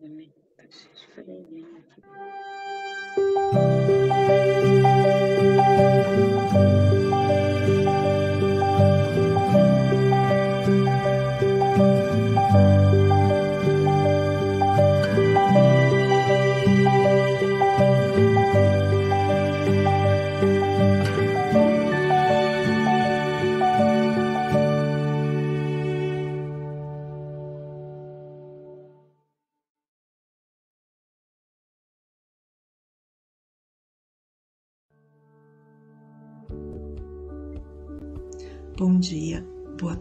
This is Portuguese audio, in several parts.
Amém. Falei bem aqui. Bom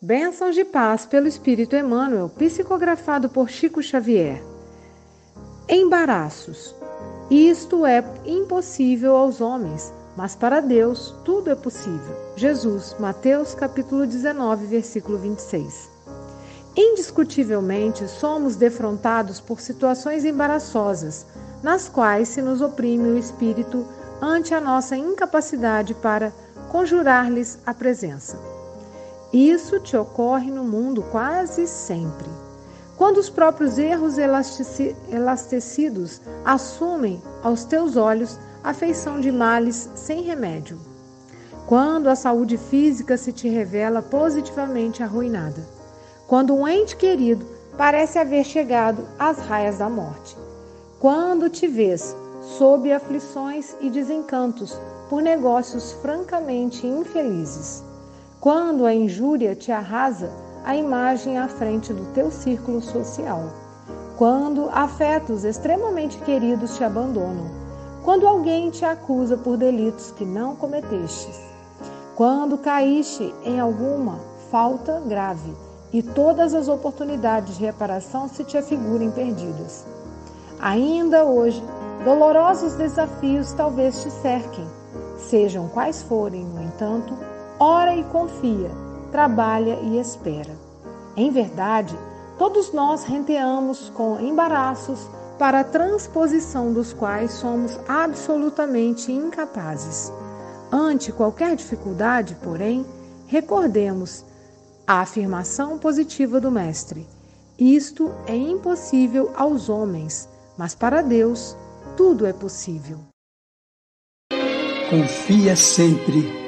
Bênçãos de Paz pelo Espírito Emmanuel, psicografado por Chico Xavier. Embaraços. Isto é impossível aos homens, mas para Deus tudo é possível. Jesus, Mateus capítulo 19, versículo 26. Indiscutivelmente, somos defrontados por situações embaraçosas, nas quais se nos oprime o espírito ante a nossa incapacidade para conjurar-lhes a presença. Isso te ocorre no mundo quase sempre. Quando os próprios erros elastecidos assumem aos teus olhos a feição de males sem remédio. Quando a saúde física se te revela positivamente arruinada. Quando um ente querido parece haver chegado às raias da morte. Quando te vês sob aflições e desencantos por negócios francamente infelizes quando a injúria te arrasa a imagem à frente do teu círculo social, quando afetos extremamente queridos te abandonam, quando alguém te acusa por delitos que não cometestes, quando caíste em alguma falta grave e todas as oportunidades de reparação se te afigurem perdidas. Ainda hoje, dolorosos desafios talvez te cerquem, sejam quais forem, no entanto, ora e confia, trabalha e espera. Em verdade, todos nós renteamos com embaraços para a transposição dos quais somos absolutamente incapazes. Ante qualquer dificuldade, porém, recordemos a afirmação positiva do Mestre: Isto é impossível aos homens, mas para Deus tudo é possível. Confia sempre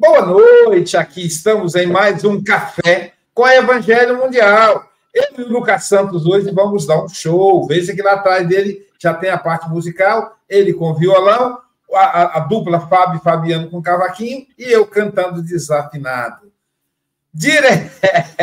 Boa noite, aqui estamos em mais um Café com o Evangelho Mundial. Eu e o Lucas Santos hoje vamos dar um show. Veja que lá atrás dele já tem a parte musical, ele com violão, a, a, a dupla Fábio e Fabiano com cavaquinho e eu cantando desafinado. Dire...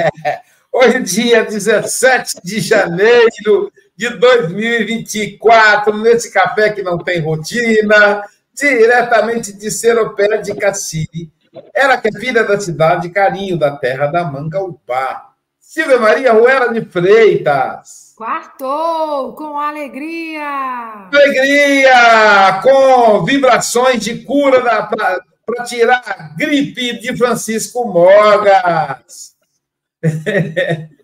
Hoje, dia 17 de janeiro de 2024, nesse café que não tem rotina, diretamente de Seropé de Cassiri. Ela que é filha da cidade, carinho da terra da Mangaupá. Silvia Maria Ruela de Freitas. Quartou, com alegria! Alegria! Com vibrações de cura para tirar a gripe de Francisco Mogas.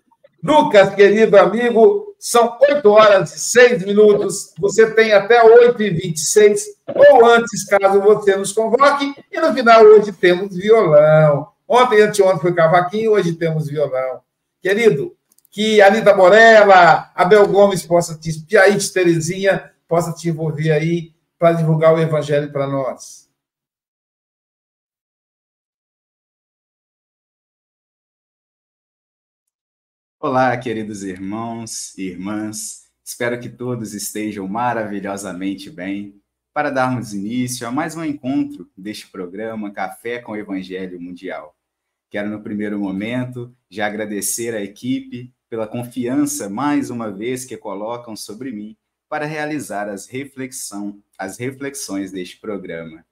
Lucas, querido amigo, são 8 horas e 6 minutos. Você tem até 8 e 26 ou antes, caso você nos convoque. E no final, hoje temos violão. Ontem anteontem foi cavaquinho, hoje temos violão. Querido, que a Anitta Morella, Abel Gomes possa te, Piaíte Terezinha possa te envolver aí para divulgar o evangelho para nós. Olá, queridos irmãos e irmãs. Espero que todos estejam maravilhosamente bem para darmos início a mais um encontro deste programa Café com o Evangelho Mundial. Quero, no primeiro momento, já agradecer à equipe pela confiança, mais uma vez, que colocam sobre mim para realizar as, reflexão, as reflexões deste programa.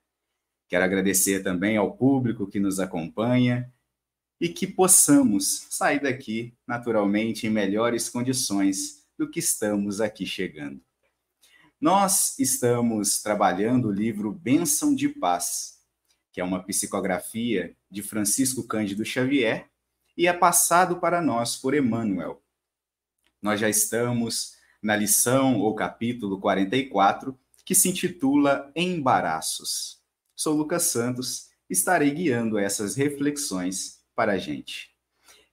Quero agradecer também ao público que nos acompanha e que possamos sair daqui, naturalmente, em melhores condições do que estamos aqui chegando. Nós estamos trabalhando o livro Bênção de Paz, que é uma psicografia de Francisco Cândido Xavier e é passado para nós por Emmanuel. Nós já estamos na lição ou capítulo 44, que se intitula Embaraços. Sou Lucas Santos, estarei guiando essas reflexões para a gente.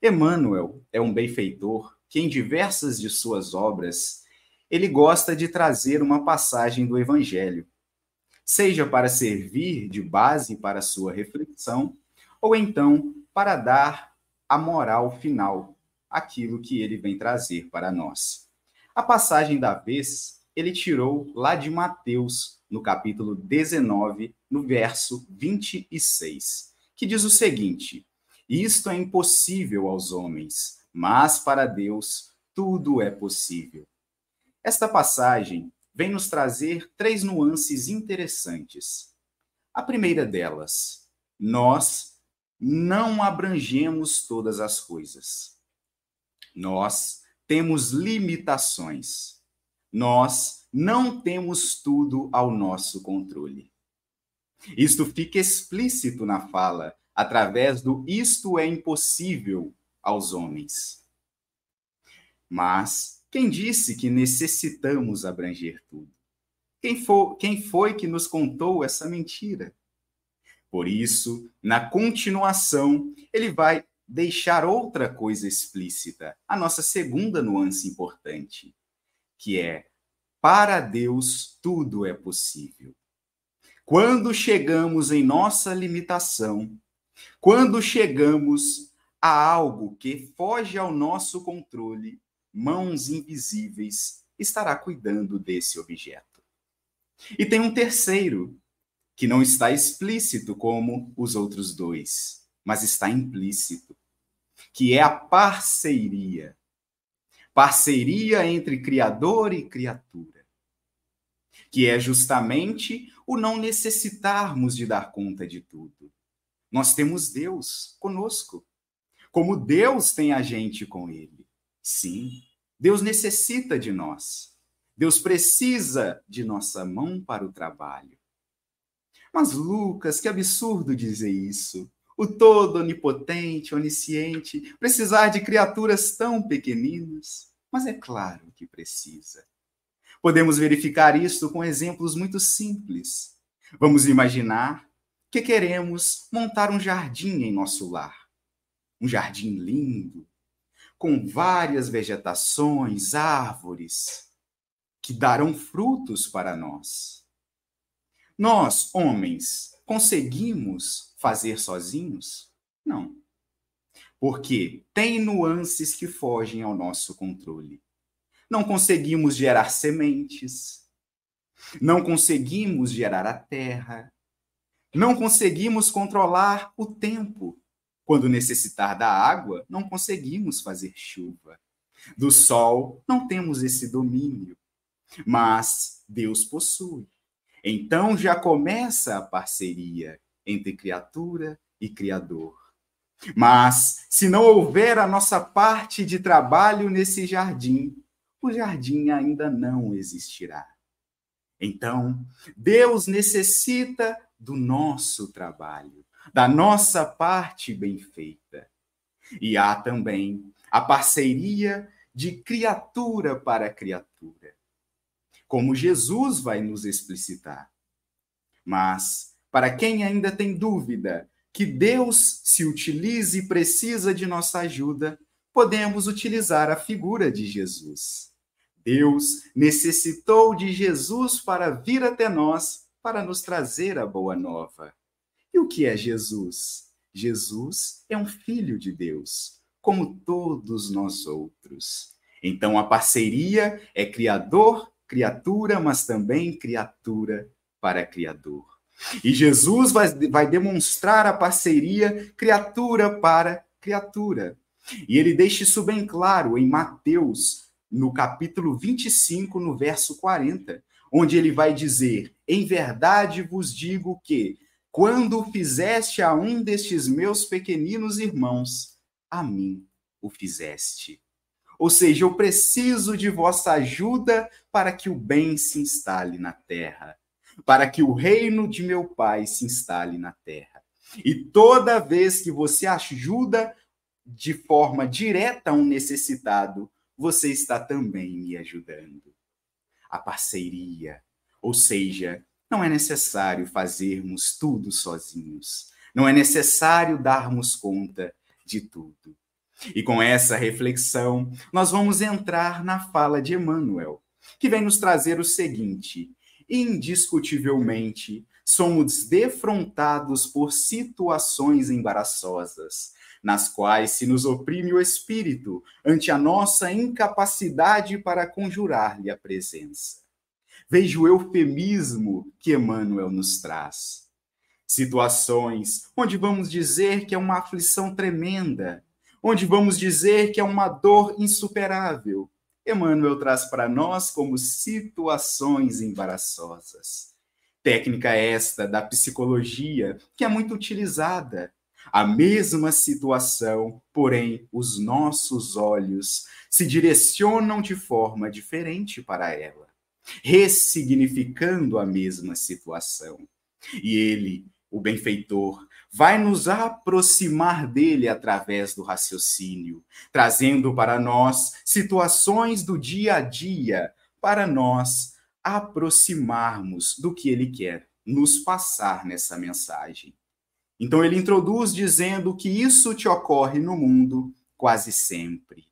Emmanuel é um benfeitor que, em diversas de suas obras, ele gosta de trazer uma passagem do Evangelho, seja para servir de base para sua reflexão, ou então para dar a moral final, aquilo que ele vem trazer para nós. A passagem da vez ele tirou lá de Mateus, no capítulo 19, no verso 26, que diz o seguinte: isto é impossível aos homens, mas para Deus tudo é possível. Esta passagem vem nos trazer três nuances interessantes. A primeira delas, nós não abrangemos todas as coisas. Nós temos limitações. Nós não temos tudo ao nosso controle. Isto fica explícito na fala através do isto é impossível aos homens. Mas quem disse que necessitamos abranger tudo? Quem, quem foi que nos contou essa mentira? Por isso, na continuação, ele vai deixar outra coisa explícita, a nossa segunda nuance importante, que é: para Deus tudo é possível. Quando chegamos em nossa limitação, quando chegamos a algo que foge ao nosso controle, mãos invisíveis estará cuidando desse objeto. E tem um terceiro, que não está explícito como os outros dois, mas está implícito, que é a parceria. Parceria entre Criador e criatura. Que é justamente o não necessitarmos de dar conta de tudo nós temos Deus conosco. Como Deus tem a gente com ele. Sim, Deus necessita de nós. Deus precisa de nossa mão para o trabalho. Mas, Lucas, que absurdo dizer isso. O todo onipotente, onisciente, precisar de criaturas tão pequeninas. Mas é claro que precisa. Podemos verificar isso com exemplos muito simples. Vamos imaginar que queremos montar um jardim em nosso lar. Um jardim lindo, com várias vegetações, árvores, que darão frutos para nós. Nós, homens, conseguimos fazer sozinhos? Não. porque tem nuances que fogem ao nosso controle. Não conseguimos gerar sementes, não conseguimos gerar a terra, não conseguimos controlar o tempo. Quando necessitar da água, não conseguimos fazer chuva. Do sol, não temos esse domínio, mas Deus possui. Então já começa a parceria entre criatura e criador. Mas se não houver a nossa parte de trabalho nesse jardim, o jardim ainda não existirá. Então, Deus necessita do nosso trabalho, da nossa parte bem feita. E há também a parceria de criatura para criatura, como Jesus vai nos explicitar. Mas, para quem ainda tem dúvida que Deus se utilize e precisa de nossa ajuda, podemos utilizar a figura de Jesus. Deus necessitou de Jesus para vir até nós para nos trazer a boa nova. E o que é Jesus? Jesus é um filho de Deus, como todos nós outros. Então a parceria é criador, criatura, mas também criatura para criador. E Jesus vai, vai demonstrar a parceria criatura para criatura. E ele deixa isso bem claro em Mateus, no capítulo 25, no verso 40, onde ele vai dizer: Em verdade vos digo que, quando fizeste a um destes meus pequeninos irmãos, a mim o fizeste. Ou seja, eu preciso de vossa ajuda para que o bem se instale na terra para que o reino de meu Pai se instale na terra. E toda vez que você ajuda de forma direta um necessitado, você está também me ajudando. A parceria, ou seja, não é necessário fazermos tudo sozinhos. Não é necessário darmos conta de tudo. E com essa reflexão, nós vamos entrar na fala de Emmanuel, que vem nos trazer o seguinte: indiscutivelmente, somos defrontados por situações embaraçosas, nas quais se nos oprime o espírito ante a nossa incapacidade para conjurar-lhe a presença. Veja o eufemismo que Emmanuel nos traz. Situações onde vamos dizer que é uma aflição tremenda, onde vamos dizer que é uma dor insuperável, Emmanuel traz para nós como situações embaraçosas. Técnica esta da psicologia que é muito utilizada. A mesma situação, porém, os nossos olhos se direcionam de forma diferente para ela, ressignificando a mesma situação. E ele, o benfeitor, vai nos aproximar dele através do raciocínio, trazendo para nós situações do dia a dia, para nós aproximarmos do que ele quer nos passar nessa mensagem. Então ele introduz dizendo que isso te ocorre no mundo quase sempre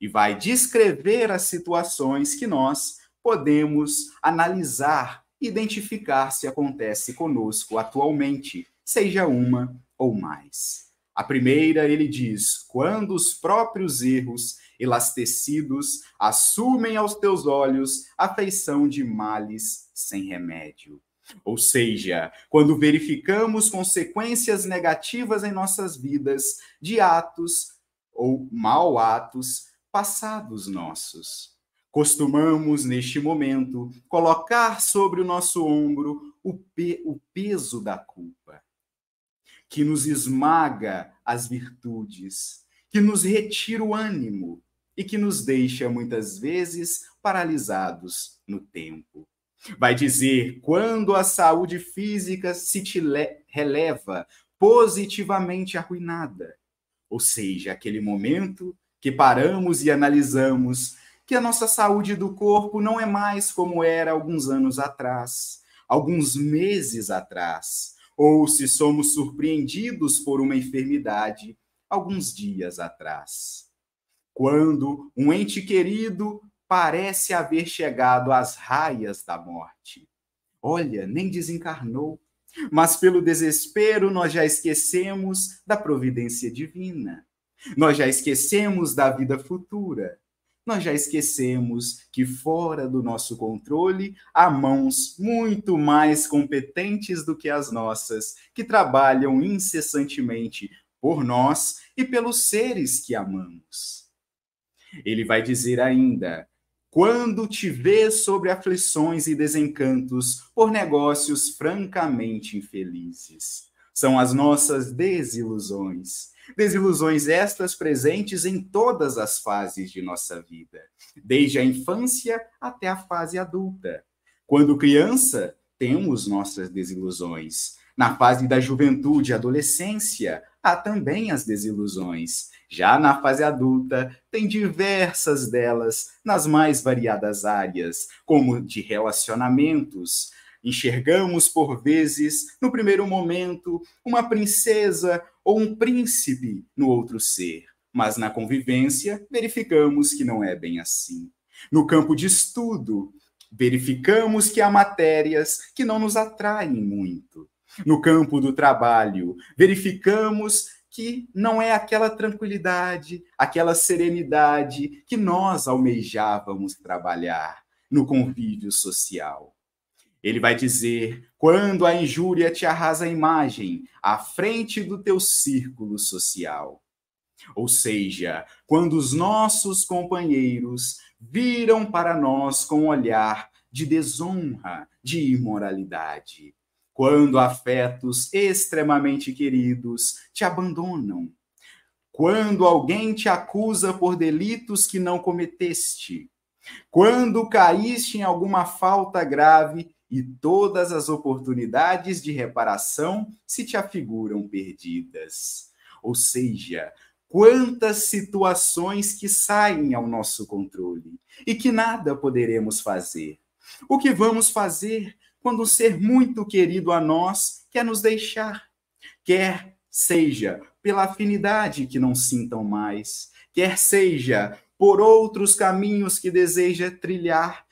e vai descrever as situações que nós podemos analisar, identificar se acontece conosco atualmente seja uma ou mais. A primeira, ele diz: quando os próprios erros elastecidos assumem aos teus olhos a feição de males sem remédio. Ou seja, quando verificamos consequências negativas em nossas vidas de atos ou mal atos passados nossos. Costumamos, neste momento, colocar sobre o nosso ombro o, pe o peso da culpa que nos esmaga as virtudes, que nos retira o ânimo e que nos deixa muitas vezes paralisados no tempo. Vai dizer quando a saúde física se te releva positivamente arruinada, ou seja, aquele momento que paramos e analisamos que a nossa saúde do corpo não é mais como era alguns anos atrás, alguns meses atrás, ou se somos surpreendidos por uma enfermidade alguns dias atrás. Quando um ente querido parece haver chegado às raias da morte. Olha, nem desencarnou, mas pelo desespero nós já esquecemos da providência divina. Nós já esquecemos da vida futura. Nós já esquecemos que fora do nosso controle há mãos muito mais competentes do que as nossas, que trabalham incessantemente por nós e pelos seres que amamos. Ele vai dizer ainda: quando te vês sobre aflições e desencantos por negócios francamente infelizes. São as nossas desilusões. Desilusões estas presentes em todas as fases de nossa vida, desde a infância até a fase adulta. Quando criança, temos nossas desilusões. Na fase da juventude e adolescência, há também as desilusões. Já na fase adulta, tem diversas delas nas mais variadas áreas, como de relacionamentos. Enxergamos, por vezes, no primeiro momento, uma princesa ou um príncipe no outro ser, mas na convivência verificamos que não é bem assim. No campo de estudo, verificamos que há matérias que não nos atraem muito no campo do trabalho, verificamos que não é aquela tranquilidade, aquela serenidade que nós almejávamos trabalhar no convívio social. Ele vai dizer: quando a injúria te arrasa a imagem à frente do teu círculo social. Ou seja, quando os nossos companheiros viram para nós com um olhar de desonra, de imoralidade, quando afetos extremamente queridos te abandonam, quando alguém te acusa por delitos que não cometeste, quando caíste em alguma falta grave e todas as oportunidades de reparação se te afiguram perdidas. Ou seja, quantas situações que saem ao nosso controle e que nada poderemos fazer. O que vamos fazer quando um ser muito querido a nós quer nos deixar. Quer seja pela afinidade que não sintam mais, quer seja por outros caminhos que deseja trilhar,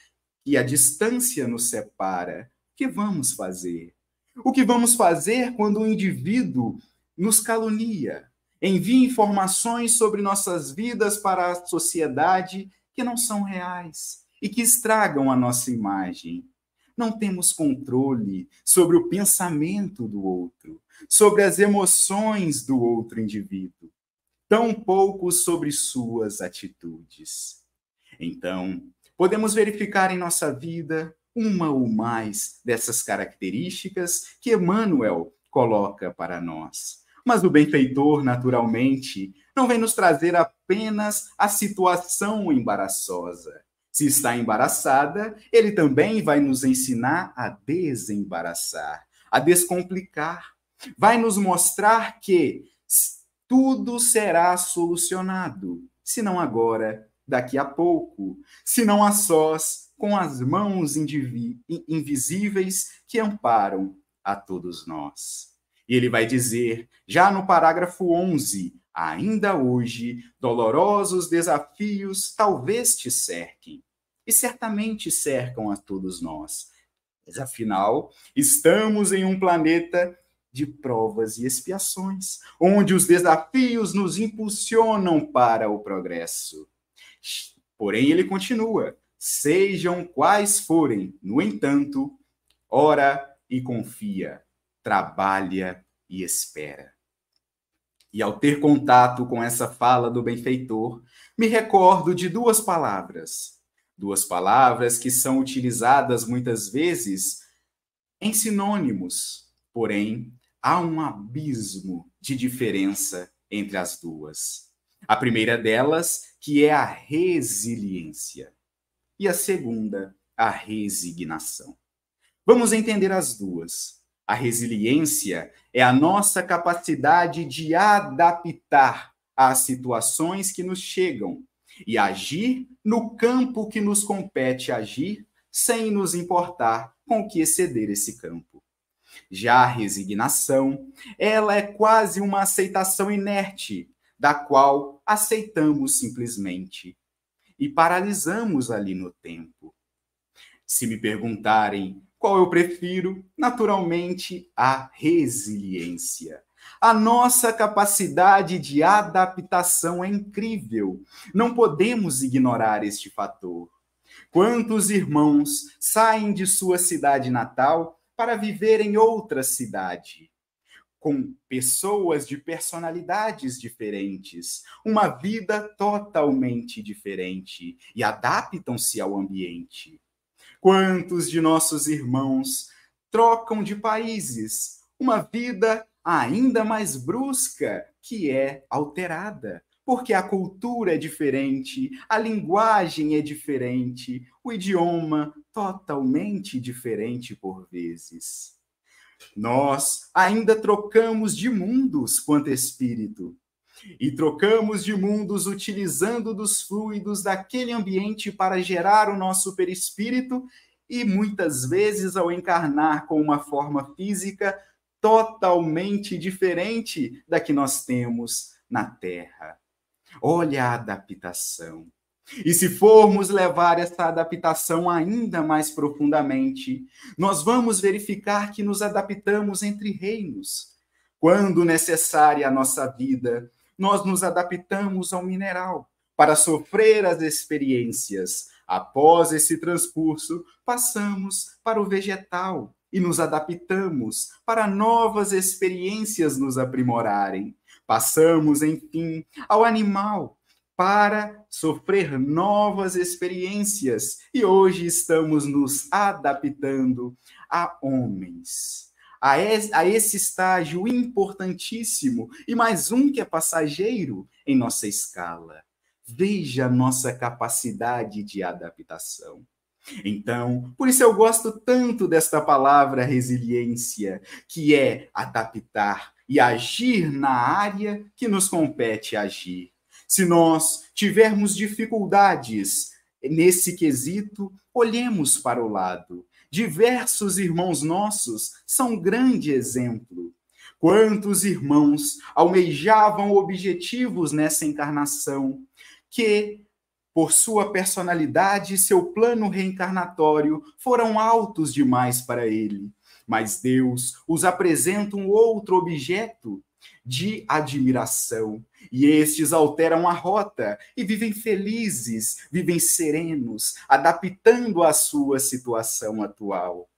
e a distância nos separa. O que vamos fazer? O que vamos fazer quando o um indivíduo nos calunia, envia informações sobre nossas vidas para a sociedade que não são reais e que estragam a nossa imagem? não temos controle sobre o pensamento do outro, sobre as emoções do outro indivíduo, tampouco sobre suas atitudes. Então, podemos verificar em nossa vida uma ou mais dessas características que Emmanuel coloca para nós. Mas o benfeitor, naturalmente, não vem nos trazer apenas a situação embaraçosa, se está embaraçada, ele também vai nos ensinar a desembaraçar, a descomplicar. Vai nos mostrar que tudo será solucionado, se não agora, daqui a pouco, se não a sós, com as mãos invisíveis que amparam a todos nós. E ele vai dizer, já no parágrafo 11, Ainda hoje, dolorosos desafios talvez te cerquem, e certamente cercam a todos nós. Mas afinal, estamos em um planeta de provas e expiações, onde os desafios nos impulsionam para o progresso. Porém, ele continua: sejam quais forem, no entanto, ora e confia, trabalha e espera. E ao ter contato com essa fala do benfeitor, me recordo de duas palavras. Duas palavras que são utilizadas muitas vezes em sinônimos, porém há um abismo de diferença entre as duas. A primeira delas, que é a resiliência, e a segunda, a resignação. Vamos entender as duas. A resiliência é a nossa capacidade de adaptar às situações que nos chegam e agir no campo que nos compete agir, sem nos importar com o que exceder esse campo. Já a resignação, ela é quase uma aceitação inerte, da qual aceitamos simplesmente e paralisamos ali no tempo. Se me perguntarem qual eu prefiro? Naturalmente, a resiliência. A nossa capacidade de adaptação é incrível. Não podemos ignorar este fator. Quantos irmãos saem de sua cidade natal para viver em outra cidade? Com pessoas de personalidades diferentes, uma vida totalmente diferente e adaptam-se ao ambiente. Quantos de nossos irmãos trocam de países, uma vida ainda mais brusca que é alterada, porque a cultura é diferente, a linguagem é diferente, o idioma totalmente diferente por vezes. Nós ainda trocamos de mundos quanto espírito. E trocamos de mundos utilizando dos fluidos daquele ambiente para gerar o nosso perispírito e muitas vezes ao encarnar com uma forma física totalmente diferente da que nós temos na Terra. Olha a adaptação. E se formos levar essa adaptação ainda mais profundamente, nós vamos verificar que nos adaptamos entre reinos. Quando necessária a nossa vida, nós nos adaptamos ao mineral para sofrer as experiências. Após esse transcurso, passamos para o vegetal e nos adaptamos para novas experiências nos aprimorarem. Passamos, enfim, ao animal para sofrer novas experiências e hoje estamos nos adaptando a homens. A esse estágio importantíssimo e mais um que é passageiro em nossa escala. Veja a nossa capacidade de adaptação. Então, por isso eu gosto tanto desta palavra resiliência, que é adaptar e agir na área que nos compete agir. Se nós tivermos dificuldades nesse quesito, olhemos para o lado. Diversos irmãos nossos são grande exemplo. Quantos irmãos almejavam objetivos nessa encarnação que por sua personalidade e seu plano reencarnatório, foram altos demais para ele. Mas Deus os apresenta um outro objeto de admiração, e estes alteram a rota e vivem felizes, vivem serenos, adaptando a sua situação atual.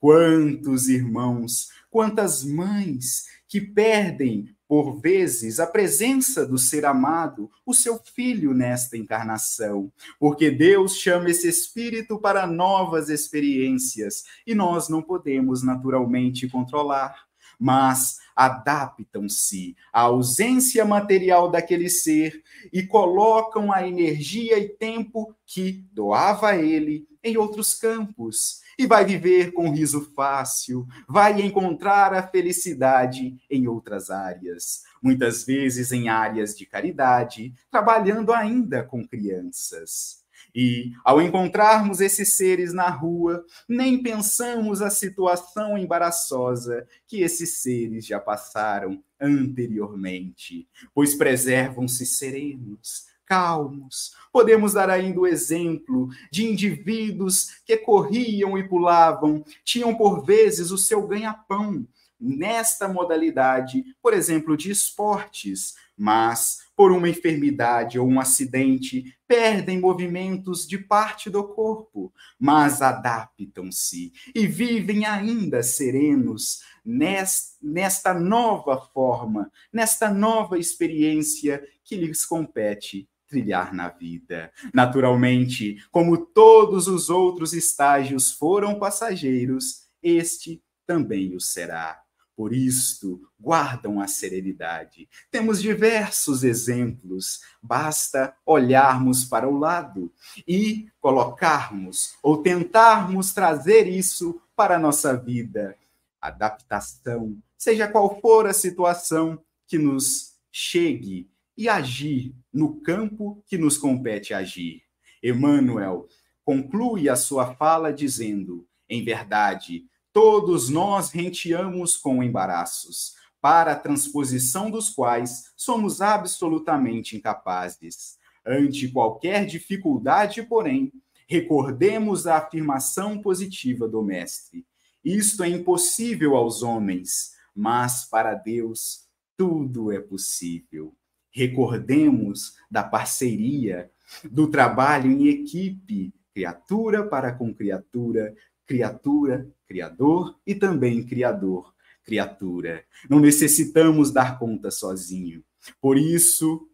Quantos irmãos, quantas mães que perdem por vezes, a presença do ser amado, o seu filho nesta encarnação, porque Deus chama esse espírito para novas experiências e nós não podemos naturalmente controlar, mas adaptam-se à ausência material daquele ser e colocam a energia e tempo que doava a ele em outros campos e vai viver com riso fácil, vai encontrar a felicidade em outras áreas, muitas vezes em áreas de caridade, trabalhando ainda com crianças. E, ao encontrarmos esses seres na rua, nem pensamos a situação embaraçosa que esses seres já passaram anteriormente, pois preservam-se serenos, calmos. Podemos dar ainda o exemplo de indivíduos que corriam e pulavam, tinham por vezes o seu ganha-pão nesta modalidade, por exemplo, de esportes, mas por uma enfermidade ou um acidente, perdem movimentos de parte do corpo, mas adaptam-se e vivem ainda serenos nesta nova forma, nesta nova experiência que lhes compete trilhar na vida. Naturalmente, como todos os outros estágios foram passageiros, este também o será. Por isto, guardam a serenidade. Temos diversos exemplos, basta olharmos para o lado e colocarmos ou tentarmos trazer isso para a nossa vida. Adaptação, seja qual for a situação que nos chegue e agir no campo que nos compete agir. Emmanuel conclui a sua fala dizendo: em verdade, todos nós renteamos com embaraços, para a transposição dos quais somos absolutamente incapazes. Ante qualquer dificuldade, porém, recordemos a afirmação positiva do Mestre. Isto é impossível aos homens, mas para Deus tudo é possível. Recordemos da parceria, do trabalho em equipe, criatura para com criatura, criatura, criador e também criador, criatura. Não necessitamos dar conta sozinho. Por isso,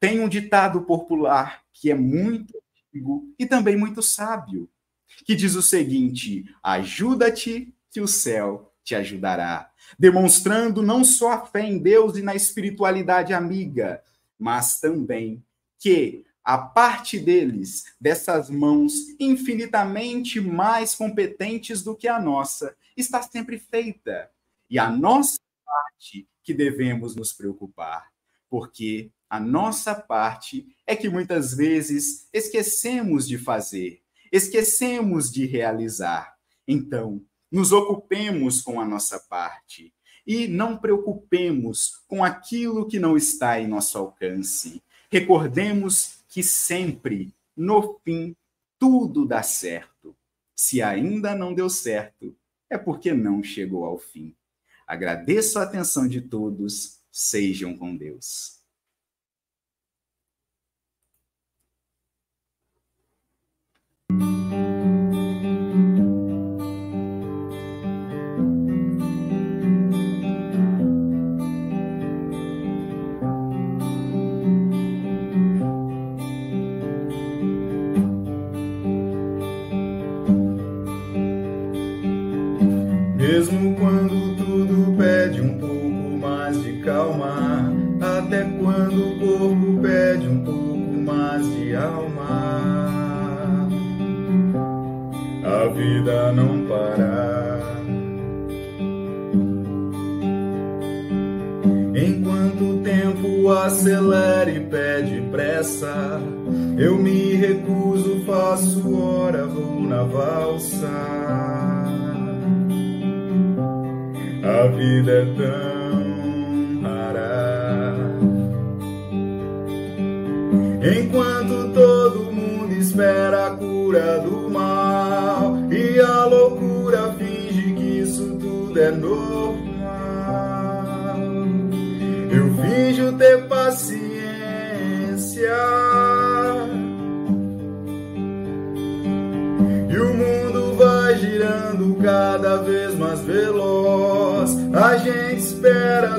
tem um ditado popular que é muito antigo e também muito sábio, que diz o seguinte: ajuda-te que o céu te ajudará, demonstrando não só a fé em Deus e na espiritualidade amiga, mas também que a parte deles, dessas mãos infinitamente mais competentes do que a nossa, está sempre feita. E a nossa parte que devemos nos preocupar, porque a nossa parte é que muitas vezes esquecemos de fazer, esquecemos de realizar. Então, nos ocupemos com a nossa parte e não preocupemos com aquilo que não está em nosso alcance. Recordemos que sempre, no fim, tudo dá certo. Se ainda não deu certo, é porque não chegou ao fim. Agradeço a atenção de todos. Sejam com Deus. Vida não para. Enquanto o tempo acelera e pede pressa, eu me recuso, faço hora, vou na valsa. A vida é tão rara. Enquanto todo mundo espera a cura do é normal. Eu finjo ter paciência. E o mundo vai girando cada vez mais veloz. A gente espera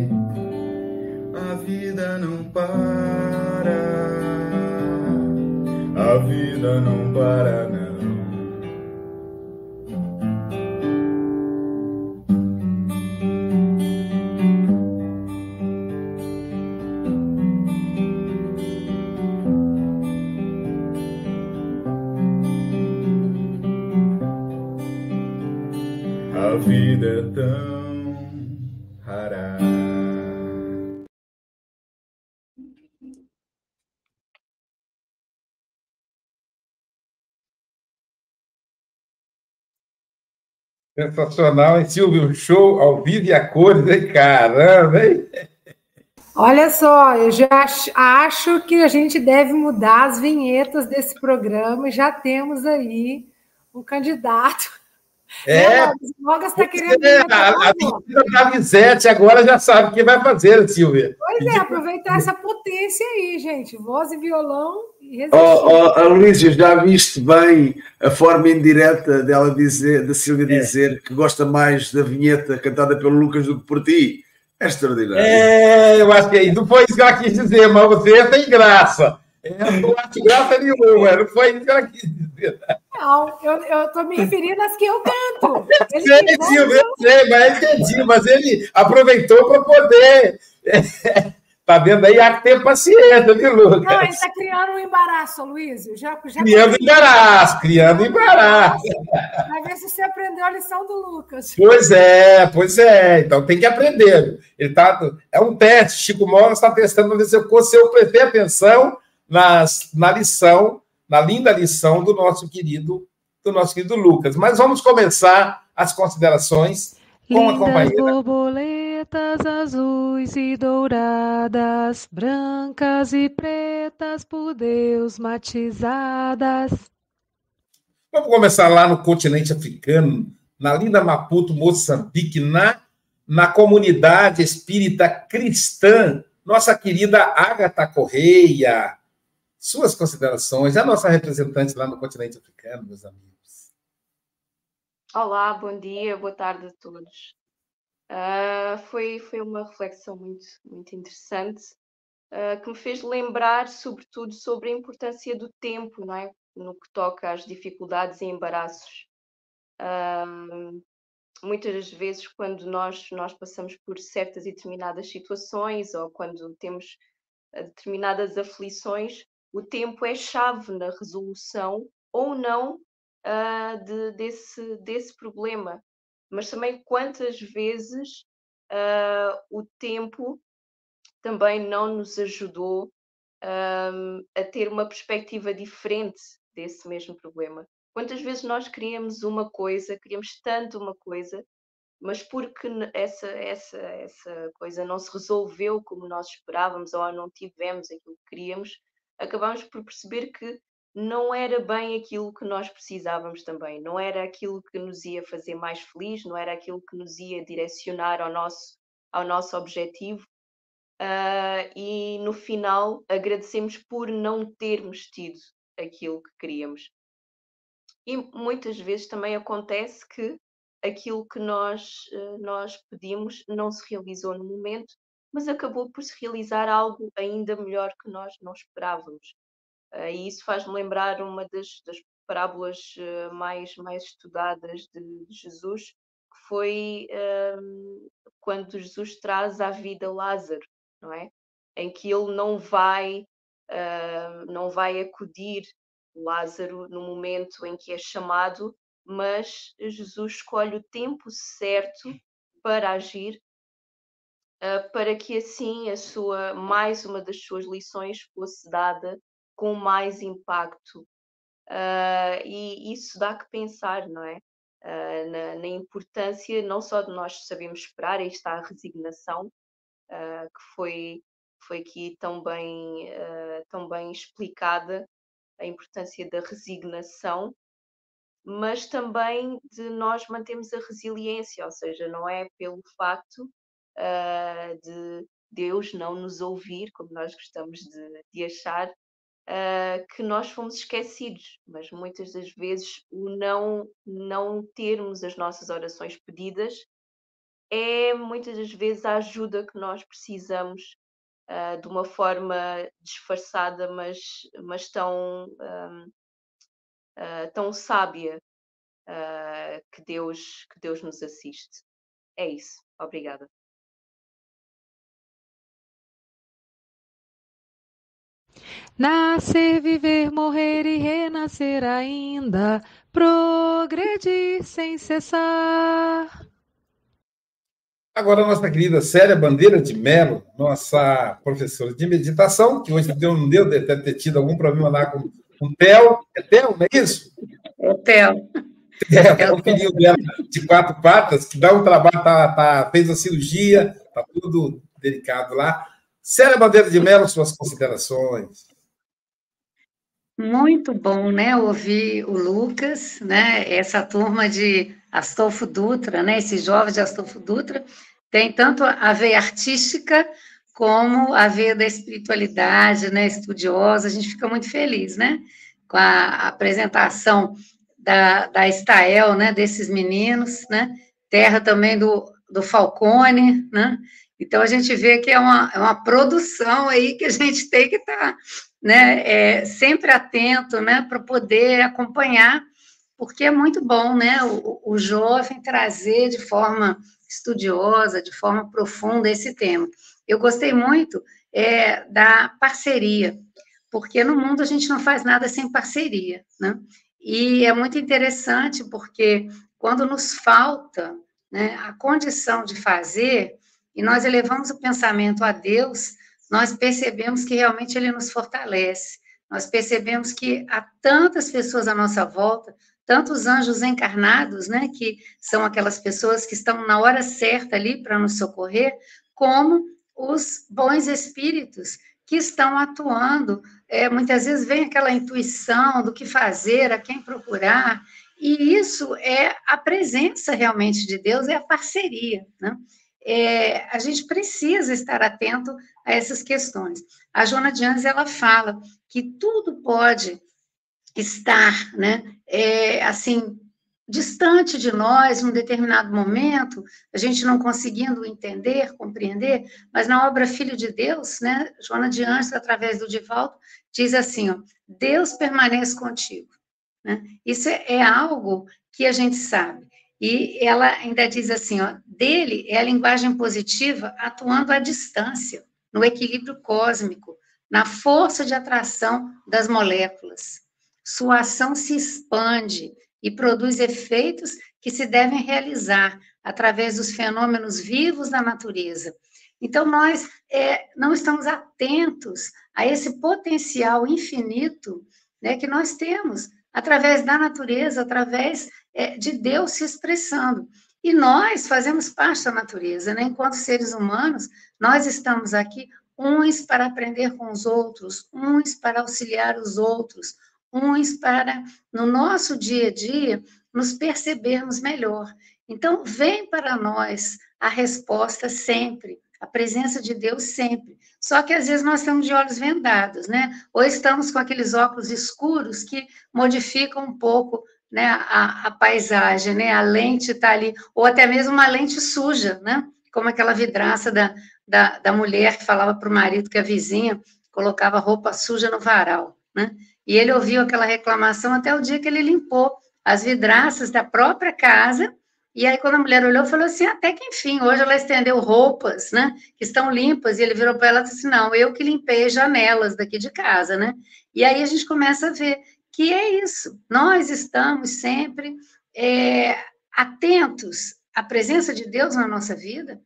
vida não para, a vida não para não. Sensacional, hein, Silvio? Um show ao vivo e a cores, hein? Caramba, hein? Olha só, eu já ach- acho que a gente deve mudar as vinhetas desse programa e já temos aí um candidato. É, Né? Mogas está querendo. é, a, a menina da Lisete agora já sabe o que vai fazer, Silvia. Pois é, aproveitar essa potência aí, gente. Voz e violão. Oh, oh, Aloysio, já viste bem a forma indireta dela dizer, da Silvia dizer que gosta mais da vinheta cantada pelo Lucas do que por ti? É extraordinário. É, eu acho que aí não foi isso que ela quis dizer, mas você tem graça. É, não acho graça nenhuma, não foi isso que ela quis dizer. Não, eu estou me referindo às que eu canto. Ele Sei, que Silvio, eu sei, mas eu entendi, mas ele aproveitou para poder é, Tá vendo aí? Há que ter paciência, viu, Lucas? Não, ele está criando um embaraço, Luiz. Já, já criando embaraço, criando embaraço. Vai ver se você aprendeu a lição do Lucas. Pois é, pois é. Então tem que aprender. Ele tá, é um teste. Chico Moura está testando para ver se eu, se eu prestei atenção nas, na lição, na linda lição do nosso querido, do nosso querido Lucas. Mas vamos começar as considerações com a companheira. borboletas azuis e douradas, brancas e pretas por Deus matizadas. Vamos começar lá no continente africano, na linda Maputo, Moçambique, na, na comunidade espírita cristã, nossa querida Agatha Correia. Suas considerações, a nossa representante lá no continente africano, meus amigos. Olá, bom dia, boa tarde a todos. Uh, foi, foi uma reflexão muito, muito interessante uh, que me fez lembrar, sobretudo, sobre a importância do tempo, não é? No que toca às dificuldades e embaraços. Uh, muitas das vezes, quando nós, nós passamos por certas e determinadas situações ou quando temos determinadas aflições, o tempo é chave na resolução ou não de, desse, desse problema. Mas também quantas vezes uh, o tempo também não nos ajudou um, a ter uma perspectiva diferente desse mesmo problema. Quantas vezes nós queríamos uma coisa, queríamos tanto uma coisa, mas porque essa, essa, essa coisa não se resolveu como nós esperávamos ou não tivemos aquilo que queríamos, acabamos por perceber que não era bem aquilo que nós precisávamos também, não era aquilo que nos ia fazer mais feliz, não era aquilo que nos ia direcionar ao nosso, ao nosso objetivo. Uh, e no final agradecemos por não termos tido aquilo que queríamos. E muitas vezes também acontece que aquilo que nós, uh, nós pedimos não se realizou no momento, mas acabou por se realizar algo ainda melhor que nós não esperávamos. Uh, e isso faz-me lembrar uma das, das parábolas uh, mais, mais estudadas de, Jesus, que foi uh, quando Jesus traz à vida Lázaro, não é? Em que ele não vai, não vai acudir Lázaro no momento em que é chamado, mas Jesus escolhe o tempo certo para agir, para que assim a sua mais uma das suas lições fosse dada com mais impacto. Uh, e isso dá que pensar, não é? Uh, na, na, importância não só de nós sabermos esperar, aí está a resignação, uh, que foi, foi aqui tão bem, tão bem explicada, a importância da resignação, mas também de nós mantermos a resiliência, ou seja, não é pelo facto de Deus não nos ouvir, como nós gostamos de, de achar, uh, que nós fomos esquecidos, mas muitas das vezes o não, não termos as nossas orações pedidas é muitas das vezes a ajuda que nós precisamos uh, de uma forma disfarçada, mas, mas tão, um, uh, ah, tão sábia que, Deus, que Deus nos assiste. É isso. Obrigada. Nascer, viver, morrer e renascer ainda, progredir sem cessar. Agora, nossa querida Célia Bandeira de Mello, nossa professora de meditação, que hoje deu, não deu, deve ter tido algum problema lá com, o Theo. É Theo, não é isso? É Theo. É, é o filhinho dela de quatro patas, que dá um trabalho, tá, tá, fez a cirurgia, tá tudo delicado lá. Célia Bandeira de Mello, suas considerações. Muito bom, né, ouvir o Lucas, né, essa turma de Astolfo Dutra, né, esses jovens de Astolfo Dutra, tem tanto a veia artística como a veia da espiritualidade, né, estudiosa, a gente fica muito feliz, né, com a apresentação da, da Estael, né, desses meninos, né, terra também do, do Falcone, né, então, a gente vê que é uma, é uma produção aí que a gente tem que estar tá, né, é, sempre atento né, para poder acompanhar, porque é muito bom né, o, o jovem trazer de forma estudiosa, de forma profunda esse tema. Eu gostei muito é, da parceria, porque no mundo a gente não faz nada sem parceria, né? E é muito interessante porque quando nos falta né, a condição de fazer, e nós elevamos o pensamento a Deus, nós percebemos que realmente Ele nos fortalece. Nós percebemos que há tantas pessoas à nossa volta, tantos anjos encarnados, né, que são aquelas pessoas que estão na hora certa ali para nos socorrer, como os bons espíritos que estão atuando. É, muitas vezes vem aquela intuição do que fazer, a quem procurar, e isso é a presença realmente de Deus, é a parceria, né? É, a gente precisa estar atento a essas questões. A Joana de Anjos, ela fala que tudo pode estar, né, é, assim, distante de nós num determinado momento, a gente não conseguindo entender, compreender, mas na obra Filho de Deus, né, Joana de Anjos, através do Divaldo, diz assim, ó, Deus permanece contigo. Né? Isso é, é algo que a gente sabe. E ela ainda diz assim, ó, dele é a linguagem positiva atuando à distância, no equilíbrio cósmico, na força de atração das moléculas. Sua ação se expande e produz efeitos que se devem realizar através dos fenômenos vivos da natureza. Então, nós é, não estamos atentos a esse potencial infinito né, que nós temos através da natureza, através de Deus se expressando. E nós fazemos parte da natureza, né? Enquanto seres humanos, nós estamos aqui uns para aprender com os outros, uns para auxiliar os outros, uns para, no nosso dia a dia, nos percebermos melhor. Então, vem para nós a resposta sempre, a presença de Deus sempre. Só que às vezes nós estamos de olhos vendados, né? Ou estamos com aqueles óculos escuros que modificam um pouco né, a, a paisagem, né? A lente está ali, ou até mesmo uma lente suja, né? Como aquela vidraça da, da, da mulher que falava para o marido que a vizinha colocava roupa suja no varal, né? E ele ouviu aquela reclamação até o dia que ele limpou as vidraças da própria casa e aí, quando a mulher olhou, falou assim: até que enfim, hoje ela estendeu roupas, né, que estão limpas. E ele virou para ela e disse: não, eu que limpei as janelas daqui de casa, né? E aí a gente começa a ver que é isso. Nós estamos sempre é, atentos à presença de Deus na nossa vida,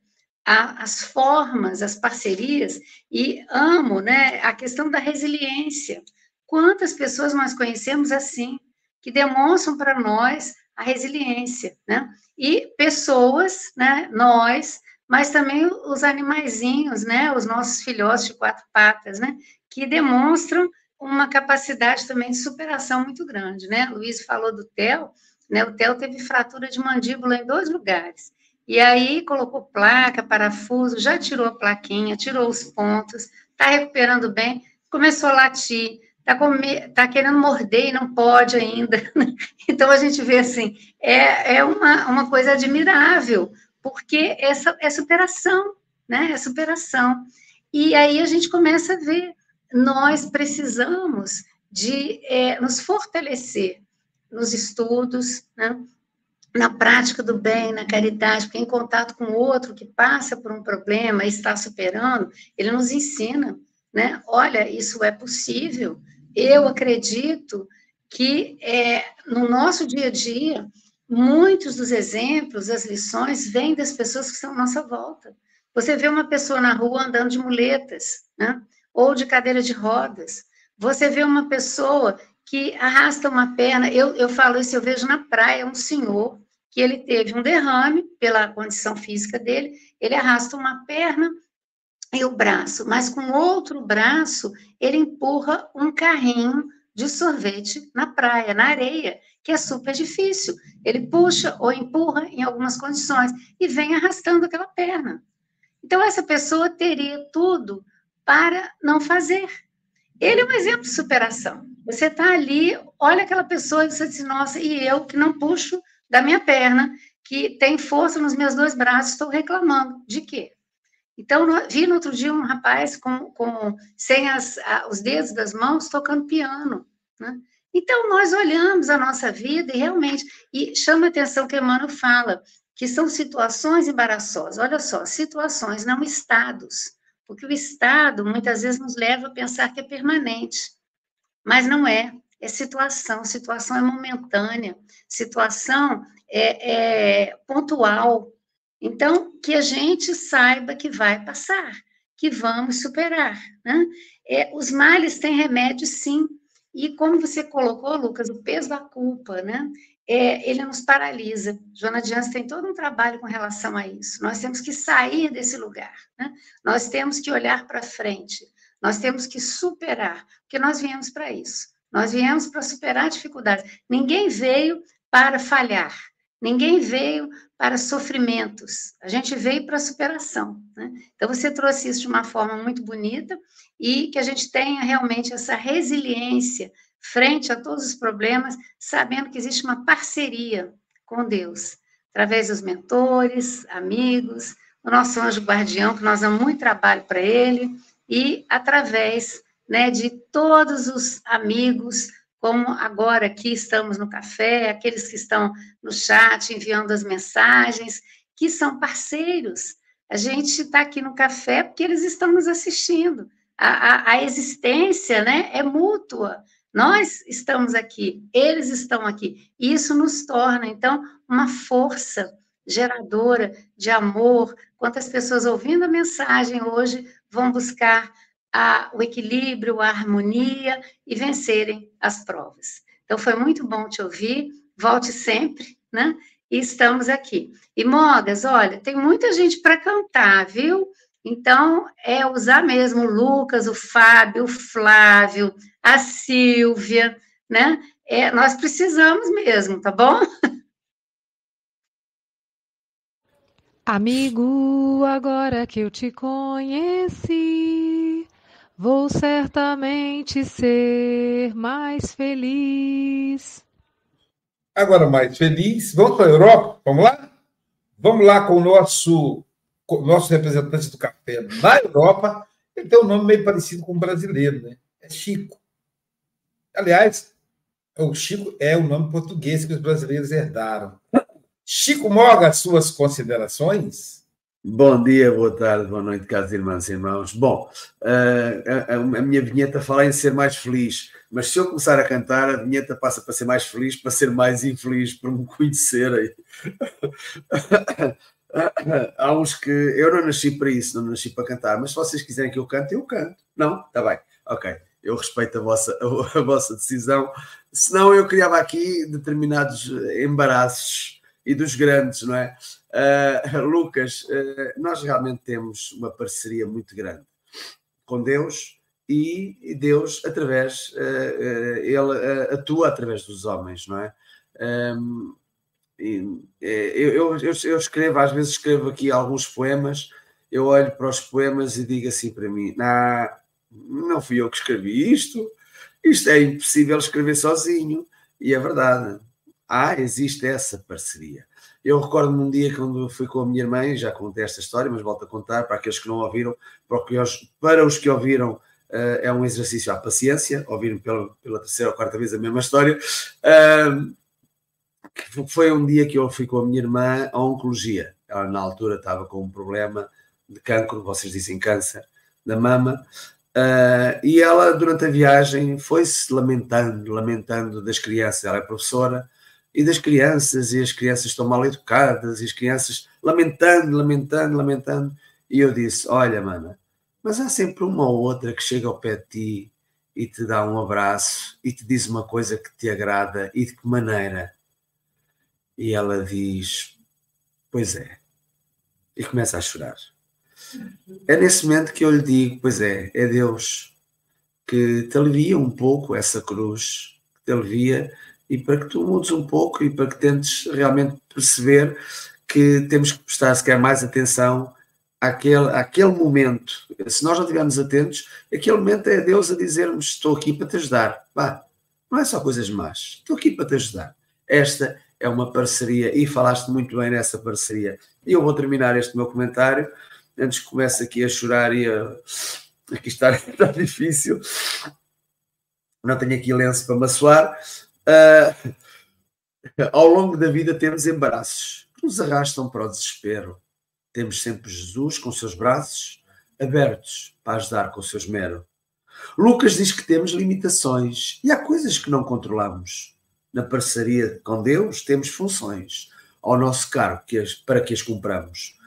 às formas, às parcerias, e amo né, a questão da resiliência. Quantas pessoas nós conhecemos assim, que demonstram para nós a resiliência, né? E pessoas, né, nós, mas também os animaizinhos, né, os nossos filhotes de quatro patas, né, que demonstram uma capacidade também de superação muito grande, né? Luiz falou do Theo, né? O Theo teve fratura de mandíbula em dois lugares. E aí colocou placa, parafuso, já tirou a plaquinha, tirou os pontos, está recuperando bem, começou a latir, está tá querendo morder e não pode ainda. Então, a gente vê assim, é, é uma, uma coisa admirável, porque essa é superação, né? É superação. E aí a gente começa a ver, nós precisamos de é, nos fortalecer nos estudos, né? na prática do bem, na caridade, porque em contato com outro que passa por um problema e está superando, ele nos ensina, né? Olha, isso é possível, eu acredito que é, no nosso dia a dia, muitos dos exemplos, as lições, vêm das pessoas que estão à nossa volta. Você vê uma pessoa na rua andando de muletas, né? Ou de cadeira de rodas. Você vê uma pessoa que arrasta uma perna. Eu, eu falo isso, eu vejo na praia um senhor que ele teve um derrame pela condição física dele, ele arrasta uma perna e o braço, mas com outro braço ele empurra um carrinho de sorvete na praia, na areia, que é super difícil. Ele puxa ou empurra em algumas condições e vem arrastando aquela perna. Então essa pessoa teria tudo para não fazer. Ele é um exemplo de superação. Você está ali, olha aquela pessoa e você diz, nossa, e eu que não puxo da minha perna, que tem força nos meus dois braços, estou reclamando. De quê? Então, vi no outro dia um rapaz com, com sem as, os dedos das mãos tocando piano. Né? Então, nós olhamos a nossa vida e realmente, e chama a atenção que Emmanuel fala, que são situações embaraçosas. Olha só, situações, não estados. Porque o estado muitas vezes nos leva a pensar que é permanente, mas não é. É situação, situação é momentânea, situação é, é pontual. Então, que a gente saiba que vai passar, que vamos superar. Né? É, os males têm remédio, sim. E como você colocou, Lucas, o peso da culpa, né? É, ele nos paralisa. Joana Dias tem todo um trabalho com relação a isso. Nós temos que sair desse lugar. Né? Nós temos que olhar para frente. Nós temos que superar, porque nós viemos para isso. Nós viemos para superar dificuldades. Ninguém veio para falhar. Ninguém veio para sofrimentos. A gente veio para superação. Né? Então, você trouxe isso de uma forma muito bonita e que a gente tenha realmente essa resiliência frente a todos os problemas, sabendo que existe uma parceria com Deus, através dos mentores, amigos, o nosso anjo guardião, que nós damos muito trabalho para ele, e através né, de todos os amigos, como agora aqui estamos no café, aqueles que estão no chat enviando as mensagens, que são parceiros. A gente está aqui no café porque eles estão nos assistindo. A, a, a existência né, é mútua. Nós estamos aqui, eles estão aqui. Isso nos torna, então, uma força geradora de amor. Quantas pessoas ouvindo a mensagem hoje vão buscar a, o equilíbrio, a harmonia e vencerem as provas. Então, foi muito bom te ouvir. Volte sempre, né? E estamos aqui. E Mogas, olha, tem muita gente para cantar, viu? Então, é usar mesmo o Lucas, o Fábio, o Flávio, a Silvia, né? É, nós precisamos mesmo, tá bom? Amigo, agora que eu te conheci, vou certamente ser mais feliz. Agora mais feliz, vamos para a Europa? Vamos lá? Vamos lá com o nosso nosso representante do café na Europa, ele tem um nome meio parecido com o brasileiro, né? É Chico. Aliás, o Chico é o nome português que os brasileiros herdaram. Chico Moga, suas considerações? Bom dia, boa tarde, boa noite, caros irmãos e irmãos. Bom, eh, a, a, minha vinheta fala em ser mais feliz, mas se eu começar a cantar, a vinheta passa para ser mais feliz, para ser mais infeliz, para me conhecerem. há uns que eu não nasci para isso, não nasci para cantar, mas se vocês quiserem que eu cante, eu canto. Não? Está bem, ok. Eu respeito a vossa, a, vossa decisão. Senão eu criava aqui determinados embaraços e dos grandes, não é? Uh, Lucas, uh, nós realmente temos uma parceria muito grande com Deus e Deus, através, uh, ele atua através dos homens, não é? Um, é, eu, eu, eu, escrevo, às vezes escrevo aqui alguns poemas, eu olho para os poemas e digo assim para mim: não, não fui eu que escrevi isto, isto é impossível escrever sozinho. E é verdade, ah, existe essa parceria. Eu recordo-me um dia quando fui com a minha irmã, já contei esta história, mas volto a contar para aqueles que não ouviram, para os, para os que ouviram, uh, é um exercício à paciência, ouviram pela, pela terceira ou quarta vez a mesma história. Foi um dia que eu fui com a minha irmã à oncologia. Ela, na altura, estava com um problema de cancro, vocês dizem câncer, da mama. Uh, e ela, durante a viagem, foi-se lamentando, lamentando das crianças. Ela é professora, e das crianças, e as crianças estão mal educadas, e as crianças lamentando, lamentando, lamentando. E eu disse: Olha, mana, mas há sempre uma ou outra que chega ao pé de ti e te dá um abraço e te diz uma coisa que te agrada e de que maneira. E ela diz: Pois é. E começa a chorar. É nesse momento que eu lhe digo: Pois é, é Deus que te alivia um pouco essa cruz, que te alivia, e para que tu mudes um pouco e para que tentes realmente perceber que temos que prestar, se quer, mais atenção àquele, àquele momento. Se nós não estivermos atentos, aquele momento é Deus a dizer-nos: Estou aqui para te ajudar. Vá, não é só coisas más, estou aqui para te ajudar. Esta é uma parceria e falaste muito bem nessa parceria. E eu vou terminar este meu comentário antes que comece aqui a chorar e a. Aqui está, está difícil. Não tenho aqui lenço para maçoar. Uh, ao longo da vida temos embaraços que nos arrastam para o desespero. Temos sempre Jesus com seus braços abertos para ajudar com o seu esmero. Lucas diz que temos limitações e há coisas que não controlamos. Na parceria com Deus, temos funções ao nosso cargo que as, para que as cumpramos.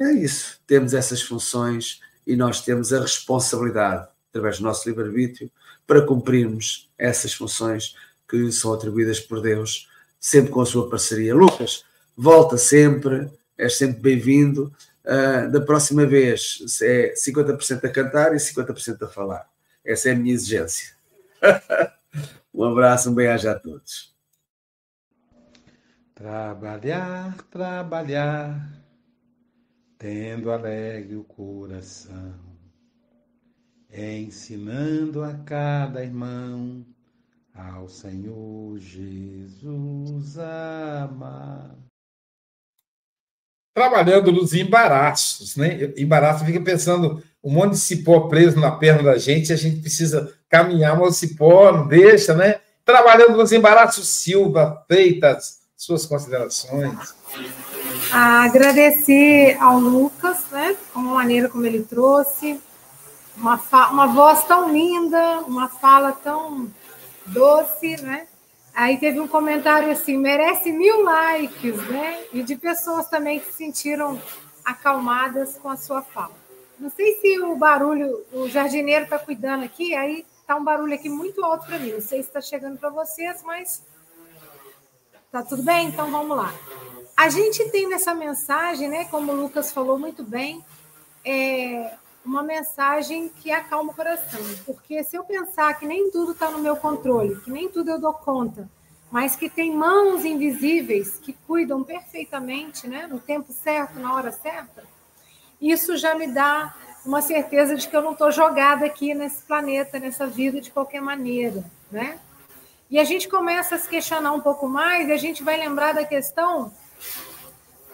É isso, temos essas funções e nós temos a responsabilidade, através do nosso livre-arbítrio, para cumprirmos essas funções que são atribuídas por Deus, sempre com a sua parceria. Lucas, volta sempre, és sempre bem-vindo. Uh, da próxima vez é 50% a cantar e 50% a falar. Essa é a minha exigência. um abraço, um beijo a todos. Trabalhar, trabalhar, tendo alegre o coração, ensinando a cada irmão ao Senhor Jesus amar trabalhando nos embaraços, né? Embaraço fica pensando um monte de cipó preso na perna da gente, a gente precisa caminhar, mas o cipó não deixa, né? Trabalhando nos embaraços, Silva, feitas suas considerações. Agradecer ao Lucas, né? Com a maneira como ele trouxe, uma, uma voz tão linda, uma fala tão doce, né? Aí teve um comentário assim, merece mil likes, né? E de pessoas também que se sentiram acalmadas com a sua fala. Não sei se o barulho, o jardineiro está cuidando aqui, aí está um barulho aqui muito alto para mim. Não sei se está chegando para vocês, mas tá tudo bem? Então vamos lá. A gente tem nessa mensagem, né? Como o Lucas falou muito bem, é, uma mensagem que acalma o coração. Porque se eu pensar que nem tudo está no meu controle, que nem tudo eu dou conta, mas que tem mãos invisíveis que cuidam perfeitamente, né, no tempo certo, na hora certa, isso já me dá uma certeza de que eu não estou jogada aqui nesse planeta, nessa vida de qualquer maneira, né? E a gente começa a se questionar um pouco mais e a gente vai lembrar da questão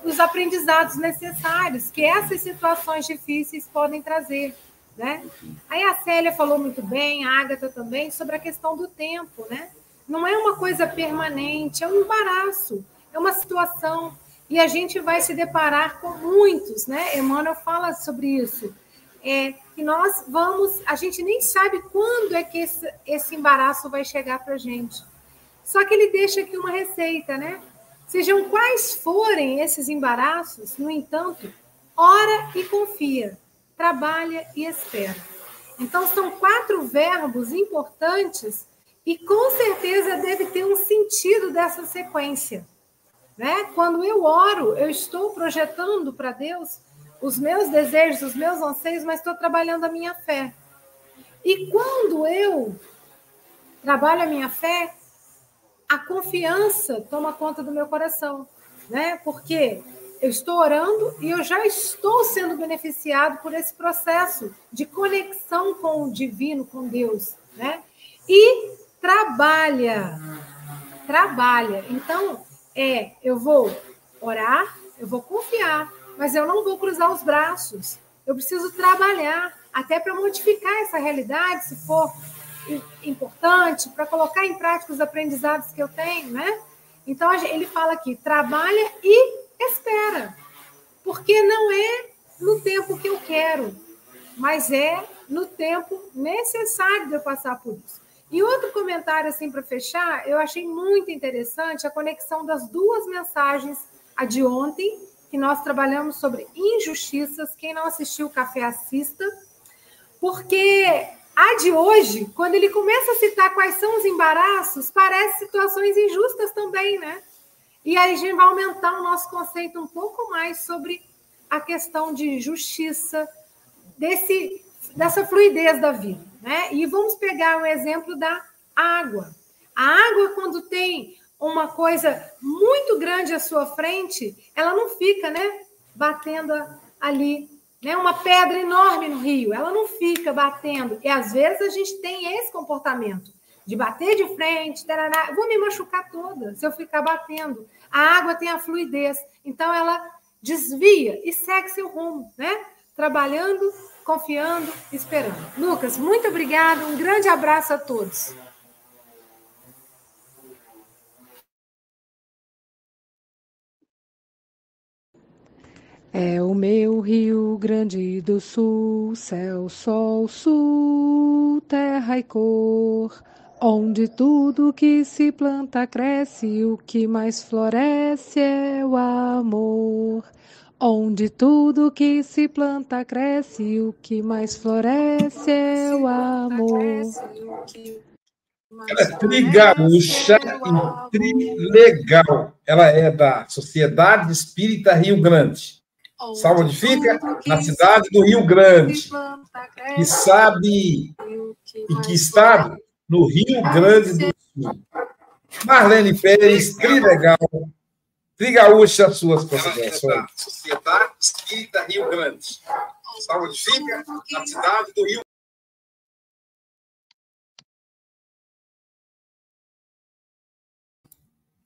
os aprendizados necessários que essas situações difíceis podem trazer. Né? Aí a Célia falou muito bem, a Agatha também, sobre a questão do tempo. Né? Não é uma coisa permanente, é um embaraço, é uma situação. E a gente vai se deparar com muitos, né? Emmanuel fala sobre isso. É, que nós vamos, a gente nem sabe quando é que esse, esse embaraço vai chegar para a gente. Só que ele deixa aqui uma receita, né? Sejam quais forem esses embaraços, no entanto, ora e confia, trabalha e espera. Então, são quatro verbos importantes e com certeza deve ter um sentido dessa sequência. Né? Quando eu oro, eu estou projetando para Deus os meus desejos, os meus anseios, mas estou trabalhando a minha fé. E quando eu trabalho a minha fé, a confiança toma conta do meu coração, né? Porque eu estou orando e eu já estou sendo beneficiado por esse processo de conexão com o divino, com Deus, né? E trabalha, trabalha. Então, é, eu vou orar, eu vou confiar, mas eu não vou cruzar os braços. Eu preciso trabalhar até para modificar essa realidade, se for importante para colocar em prática os aprendizados que eu tenho, né? Então ele fala aqui: trabalha e espera, porque não é no tempo que eu quero, mas é no tempo necessário de eu passar por isso. E outro comentário, assim, para fechar, eu achei muito interessante a conexão das duas mensagens, a de ontem, que nós trabalhamos sobre injustiças. Quem não assistiu o café, assista, porque a de hoje, quando ele começa a citar quais são os embaraços, parece situações injustas também, né? E aí a gente vai aumentar o nosso conceito um pouco mais sobre a questão de justiça, desse, dessa fluidez da vida, né? E vamos pegar um exemplo da água. A água, quando tem uma coisa muito grande à sua frente, ela não fica, né, batendo ali né, uma pedra enorme no rio, ela não fica batendo. E às vezes a gente tem esse comportamento de bater de frente, tarará, vou me machucar toda se eu ficar batendo. A água tem a fluidez, então ela desvia e segue seu rumo, né? Trabalhando, confiando, esperando. Lucas, muito obrigado, um grande abraço a todos. É o meu Rio Grande do Sul, céu, sol, sul, terra e cor, onde tudo que se planta cresce, o que mais floresce é o amor. Onde tudo que se planta cresce, o que mais floresce é o amor. Ela é trigaúcha e trilegal. Ela é da Sociedade Espírita Rio Grande. Sabe onde fica? Na cidade do Rio Grande. Que sabe em que estado? No Rio Grande do Sul. Marlene Pérez, trilegal. Trigaúcha, suas considerações. Sociedade Espírita Rio Grande. Sabe onde fica? Na cidade do Rio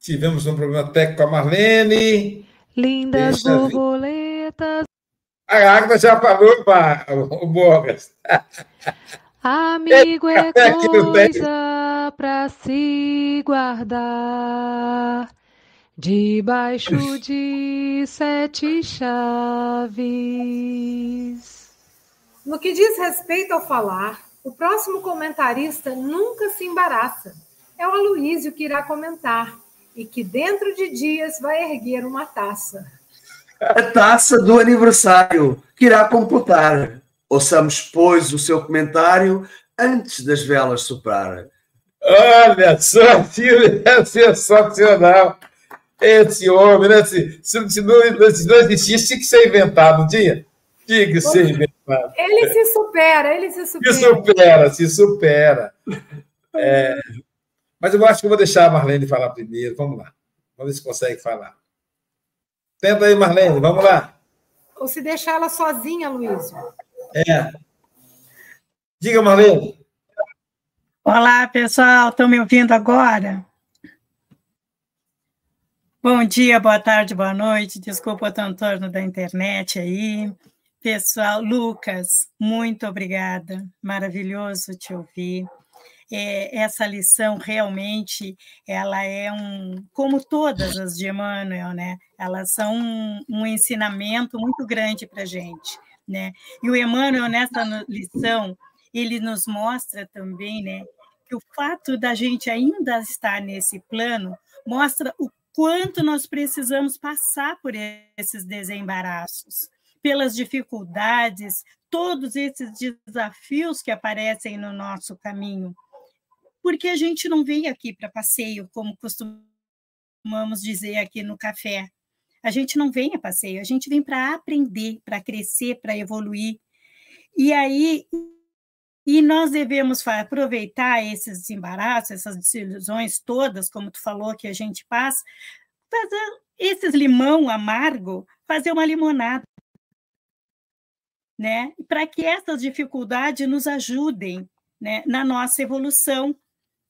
Tivemos um problema técnico com a Marlene. Lindas Deixa A Agda já falou para o Borgas. Amigo é coisa para se guardar debaixo de sete chaves. No que diz respeito ao falar, o próximo comentarista nunca se embaraça. É o Aloísio que irá comentar e que dentro de dias vai erguer uma taça. A taça do aniversário que irá computar. Ouçamos, pois, o seu comentário antes das velas soprar. Olha só, filho, é sensacional. Esse homem, né? Se, se, se, não, se não existisse, tinha que ser inventado, não tinha? Tinha que ser inventado. Ele se supera, ele se supera. Se supera, se supera. É, mas eu acho que eu vou deixar a Marlene falar primeiro. Vamos lá. Vamos ver se consegue falar. Tenta aí, Marlene, vamos lá. Ou se deixar ela sozinha, Luiz. É. Diga, Marlene. Olá, pessoal. Estão me ouvindo agora? Bom dia, boa tarde, boa noite. Desculpa o transtorno da internet aí. Pessoal, Lucas, muito obrigada. Maravilhoso te ouvir é, essa lição realmente ela é um, como todas as de Emmanuel, né? Elas são um, um ensinamento muito grande para a gente, né? E o Emmanuel nessa lição ele nos mostra também, né? Que o fato da gente ainda estar nesse plano mostra o quanto nós precisamos passar por esses desembaraços, pelas dificuldades, todos esses desafios que aparecem no nosso caminho porque a gente não vem aqui para passeio, como costumamos dizer aqui no café. A gente não vem a passeio, a gente vem para aprender, para crescer, para evoluir. E aí e nós devemos aproveitar esses desembaraços, essas desilusões todas, como tu falou que a gente passa, fazer esses limão amargo, fazer uma limonada, né? Para que essas dificuldades nos ajudem, né, na nossa evolução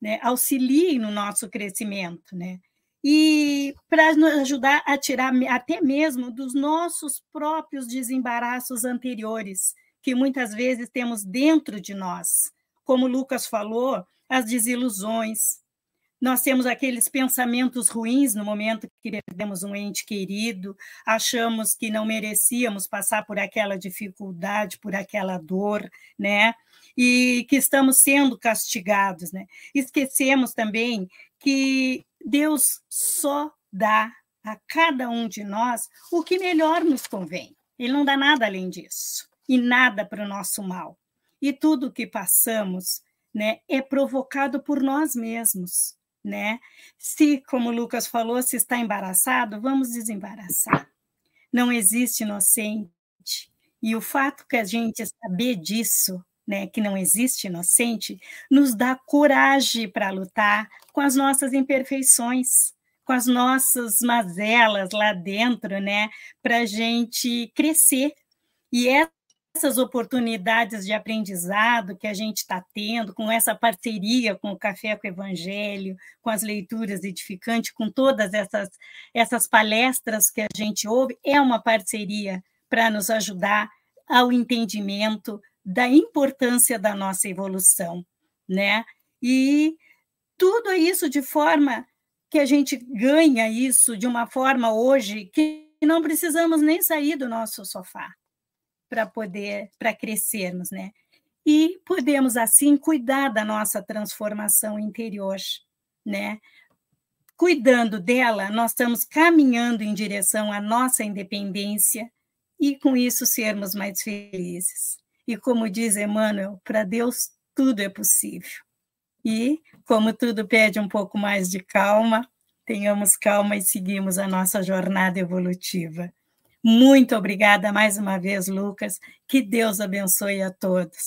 né, auxiliem no nosso crescimento, né? E para nos ajudar a tirar até mesmo dos nossos próprios desembaraços anteriores, que muitas vezes temos dentro de nós. Como Lucas falou, as desilusões. Nós temos aqueles pensamentos ruins no momento que perdemos um ente querido, achamos que não merecíamos passar por aquela dificuldade, por aquela dor, né? e que estamos sendo castigados. Né? Esquecemos também que Deus só dá a cada um de nós o que melhor nos convém. Ele não dá nada além disso, e nada para o nosso mal. E tudo que passamos né, é provocado por nós mesmos. Né? Se, como o Lucas falou, se está embaraçado, vamos desembaraçar. Não existe inocente. E o fato que a gente saber disso né, que não existe inocente, nos dá coragem para lutar com as nossas imperfeições, com as nossas mazelas lá dentro, né, para a gente crescer. E essas oportunidades de aprendizado que a gente está tendo, com essa parceria com o Café com o Evangelho, com as leituras edificantes, com todas essas, essas palestras que a gente ouve, é uma parceria para nos ajudar ao entendimento da importância da nossa evolução, né? E tudo isso de forma que a gente ganha isso de uma forma hoje que não precisamos nem sair do nosso sofá para poder, para crescermos, né? E podemos, assim, cuidar da nossa transformação interior, né? Cuidando dela, nós estamos caminhando em direção à nossa independência e, com isso, sermos mais felizes. E, como diz Emmanuel, para Deus tudo é possível. E, como tudo pede um pouco mais de calma, tenhamos calma e seguimos a nossa jornada evolutiva. Muito obrigada mais uma vez, Lucas. Que Deus abençoe a todos.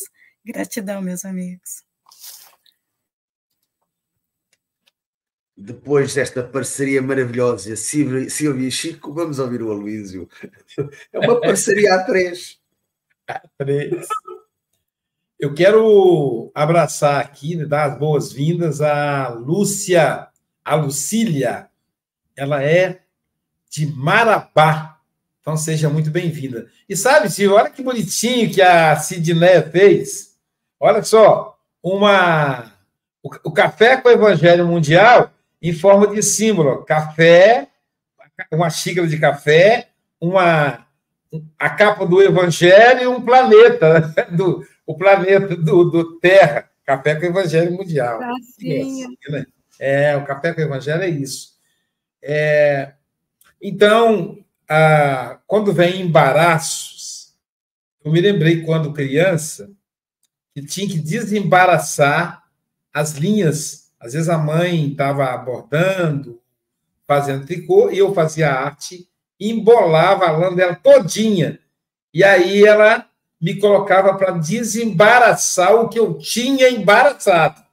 Gratidão, meus amigos. Depois desta parceria maravilhosa, Silvia e Chico, vamos ouvir o Aloísio. É uma parceria a três. A três. Eu quero abraçar aqui, né, dar as boas-vindas à Lúcia, a Lucília. Ela é de Marabá, então seja muito bem-vinda. E sabe, Silvio, olha que bonitinho que a Sidneia fez. Olha só, uma o café com o Evangelho Mundial em forma de símbolo. Café, uma xícara de café, uma a capa do Evangelho e um planeta, né? do, o planeta do, do Terra. Café com o Evangelho Mundial. É, é, o café com o Evangelho é isso. É, então, ah, quando vem embaraços, eu me lembrei quando criança que tinha que desembaraçar as linhas. Às vezes a mãe estava bordando, fazendo tricô, e eu fazia arte, embolava a lã dela todinha. E aí ela me colocava para desembaraçar o que eu tinha embaraçado.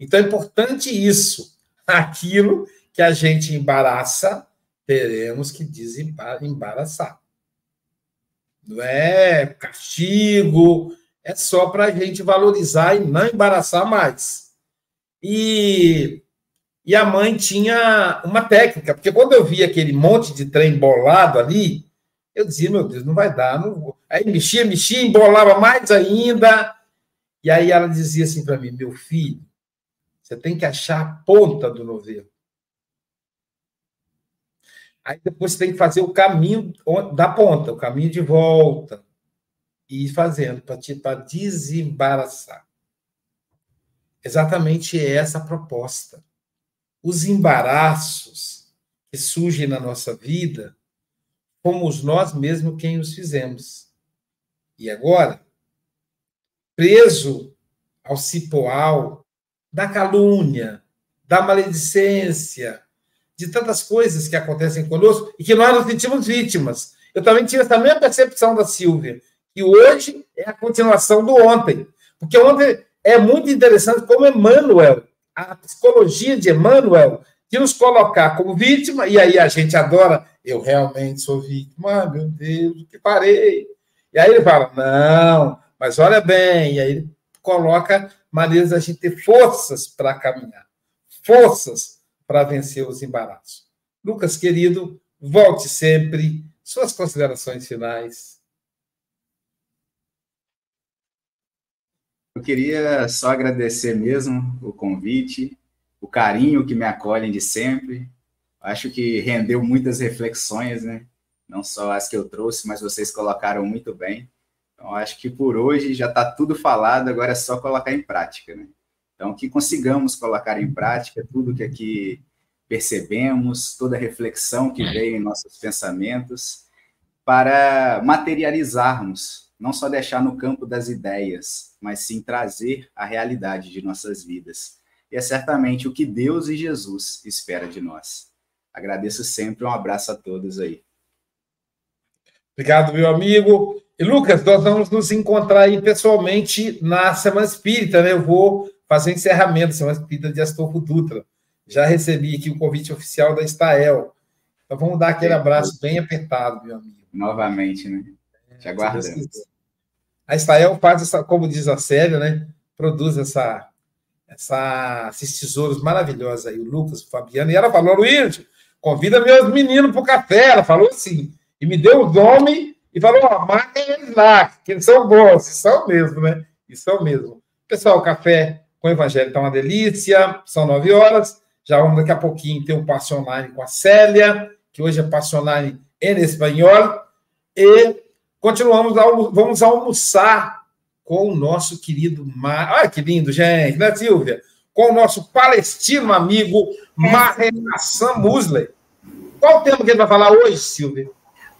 Então é importante isso. Aquilo que a gente embaraça, teremos que desembaraçar. Não é castigo, é só para a gente valorizar e não embaraçar mais. E, e a mãe tinha uma técnica, porque quando eu via aquele monte de trem bolado ali, eu dizia, meu Deus, não vai dar. Não vou. Aí mexia, mexia, embolava mais ainda. E aí ela dizia assim para mim, meu filho, você tem que achar a ponta do novelo. Aí depois você tem que fazer o caminho da ponta, o caminho de volta. E ir fazendo para desembaraçar. Exatamente essa proposta. Os embaraços que surgem na nossa vida, fomos nós mesmos quem os fizemos. E agora, preso ao cipoal da calúnia, da maledicência, de tantas coisas que acontecem conosco e que nós nos sentimos vítimas. Eu também tive essa mesma percepção da Silvia, que hoje é a continuação do ontem. Porque ontem é muito interessante como Emmanuel, a psicologia de Emmanuel, de nos colocar como vítima, e aí a gente adora, eu realmente sou vítima, ah, meu Deus, que parei. E aí ele fala, não, mas olha bem, e aí ele coloca maneiras da gente ter forças para caminhar, forças para vencer os embaraços. Lucas, querido, volte sempre. Suas considerações finais. Eu queria só agradecer mesmo o convite, o carinho que me acolhem de sempre. Acho que rendeu muitas reflexões, né? Não só as que eu trouxe, mas vocês colocaram muito bem. Então, acho que por hoje já está tudo falado, agora é só colocar em prática, né? Então, que consigamos colocar em prática tudo que aqui percebemos, toda a reflexão que veio em nossos pensamentos, para materializarmos, não só deixar no campo das ideias, mas sim trazer a realidade de nossas vidas. E é certamente o que Deus e Jesus espera de nós. Agradeço sempre, um abraço a todos aí. Obrigado, meu amigo. E Lucas, nós vamos nos encontrar aí pessoalmente na Semana Espírita, né? Eu vou fazer o encerramento da Semana Espírita de Astolfo Dutra. Já recebi aqui o convite oficial da Estael. Então vamos dar aquele abraço bem apertado, meu amigo. Novamente, né? Te aguardamos. A Estael faz essa, como diz a Célia, né? Produz essa, essa, esses tesouros maravilhosos aí, o Lucas, o Fabiano. E ela falou, Luiz, convida meus meninos para o café. Ela falou assim, e me deu o nome e falou, ó, marquem eles lá, que eles são bons, e são mesmo, né? E são mesmo. Pessoal, o café com o Evangelho está uma delícia, são nove horas. Já vamos daqui a pouquinho ter um passe com a Célia, que hoje é Passionar em Espanhol. E continuamos, vamos almoçar com o nosso querido Mar. Olha que lindo, gente, né, Silvia? Com o nosso palestino amigo é. Maher Hassan Musley. Qual o tema que ele vai falar hoje, Silvia?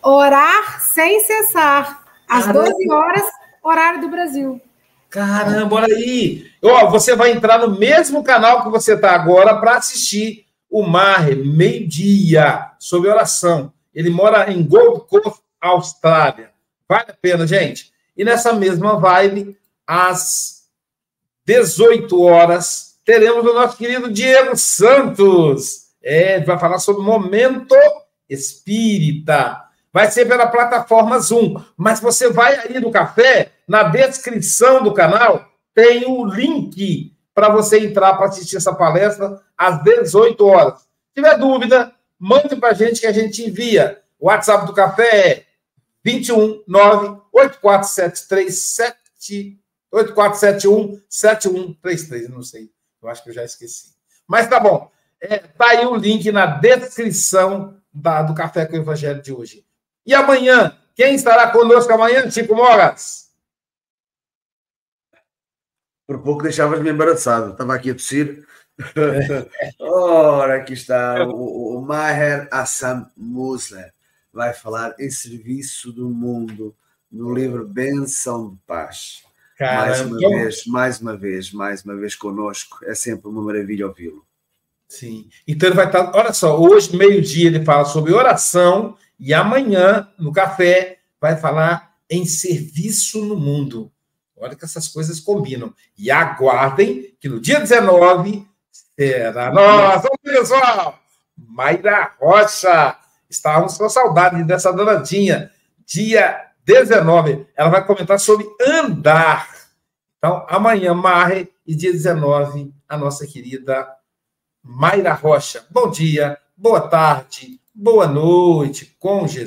Orar sem cessar. Às Caramba. 12 horas, horário do Brasil. Caramba, olha aí. Ó, você vai entrar no mesmo canal que você está agora para assistir o Maher, meio-dia, sobre oração. Ele mora em Gold Coast, Austrália. Vale a pena, gente. E nessa mesma vibe, às 18 horas, teremos o nosso querido Diego Santos. É, vai falar sobre momento espírita. Vai ser pela plataforma Zoom. Mas você vai aí no café, na descrição do canal, tem o link para você entrar para assistir essa palestra às 18 horas. Se tiver dúvida, mande para a gente que a gente envia. O WhatsApp do café é 21 9 8473 8471 7133. Não sei, eu acho que eu já esqueci. Mas tá bom. É, tá aí o link na descrição da, do Café com o Evangelho de hoje. E amanhã, quem estará conosco amanhã, Chico Moras? Por pouco deixavas-me embaraçado. Estava aqui a tossir. Ora, aqui está o, o Maher Assam Musler. Vai falar em serviço do mundo no livro Benção de Paz. Caramba. Mais uma vez, mais uma vez, mais uma vez conosco. É sempre uma maravilha ouvi-lo. Sim. Então ele vai estar. Olha só, hoje, meio-dia, ele fala sobre oração e amanhã, no café, vai falar em serviço no mundo. Olha que essas coisas combinam. E aguardem que no dia 19 será nós. Vamos, pessoal! Mayra Rocha. Estávamos com saudade dessa danadinha. Dia 19, ela vai comentar sobre andar. Então, amanhã, Marre, e dia 19, a nossa querida Mayra Rocha. Bom dia, boa tarde, boa noite com Jesus.